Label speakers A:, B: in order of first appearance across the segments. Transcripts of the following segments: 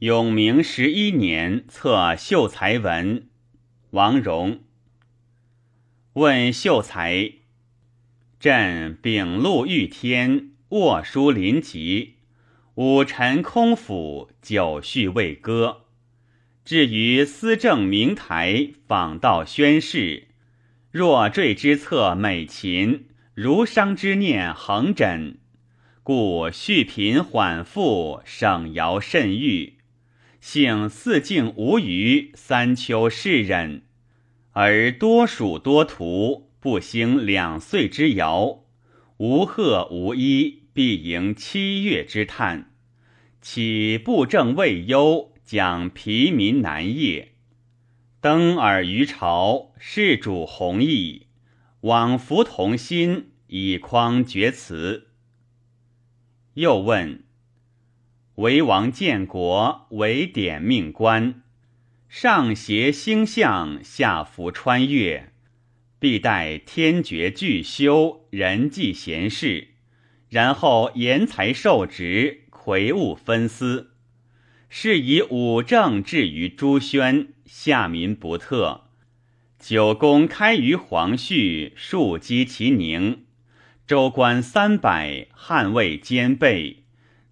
A: 永明十一年测秀才文，王荣问秀才：“朕秉禄御天，卧书临极，五臣空府，九序未歌。至于司政明台，访道宣誓，若坠之策美琴，如伤之念恒枕。故续贫缓富，省尧甚欲。”幸四境无余，三秋适忍，而多属多徒，不兴两岁之遥。无贺无衣，必迎七月之叹。岂不政未忧，讲疲民难业。登尔于朝，事主弘毅，往服同心，以匡厥辞。又问。为王建国，为典命官，上挟星象，下服穿越，必待天爵具修，人际贤士，然后言才受职，魁梧分司。是以武政至于朱宣，下民不特；九宫开于黄绪，庶积其宁。州官三百，汉魏兼备。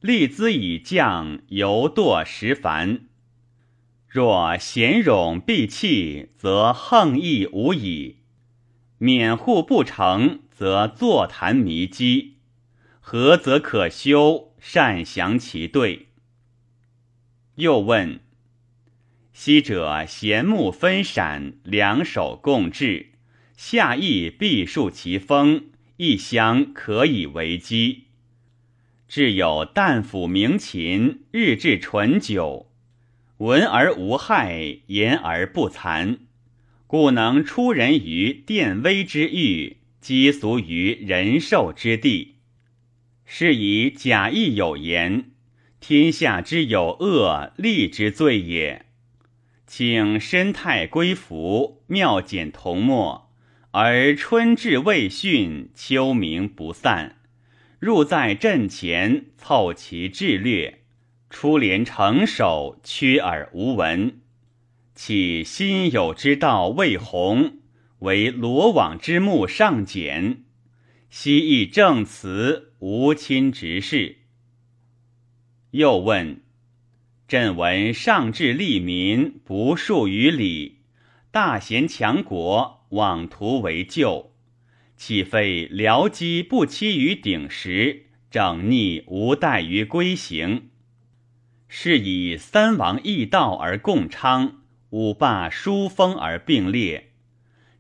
A: 立资以降，犹堕时繁。若贤冗必弃，则横逸无已；免户不成，则坐谈弥机。何则可修？善详其对。又问：昔者贤木分闪，两手共治，下邑必树其风，一乡可以为基。至有旦府鸣琴，日至醇酒，闻而无害，言而不惭，故能出人于殿威之域，积俗于人寿之地。是以假意有言：天下之有恶，利之罪也。请身泰归服，妙简同末，而春至未讯，秋明不散。入在阵前，凑其智略；出连成首，屈耳无闻。岂心有之道未弘，为罗网之目尚简。昔亦正辞，无亲直事。又问：朕闻上至利民，不恕于礼；大贤强国，妄图为救。岂非僚机不期于鼎食，整逆无待于归行？是以三王易道而共昌，五霸殊风而并列。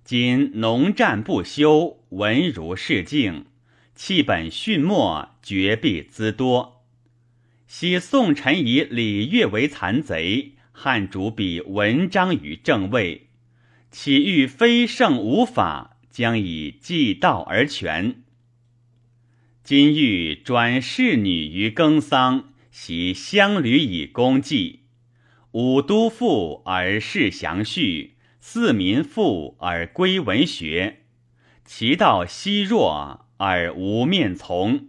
A: 今农战不休，文如市境，弃本训末，绝必滋多。昔宋臣以礼乐为残贼，汉主比文章于正位，岂欲非圣无法？将以继道而全。今欲转侍女于耕桑，袭乡旅以公祭。五都富而事详序，四民富而归文学。其道稀弱而无面从。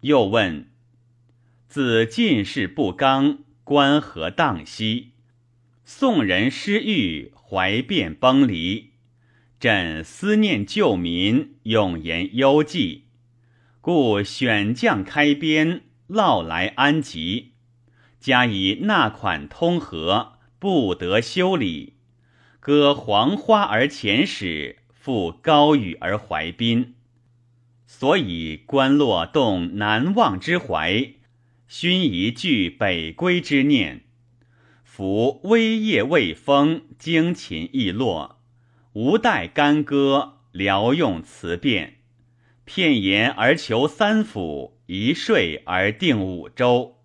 A: 又问：自进士不刚，官何荡兮？宋人失欲，怀变崩离。朕思念旧民，永言忧计，故选将开边，烙来安吉，加以纳款通和，不得修理。割黄花而遣使，赋高语而怀宾。所以观落动难忘之怀，勋仪具北归之念。夫威业未丰，精勤易落。无待干戈，聊用辞辩；片言而求三府，一税而定五州。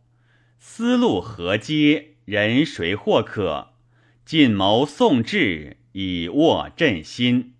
A: 思路何接？人谁或可？尽谋宋志，以握朕心。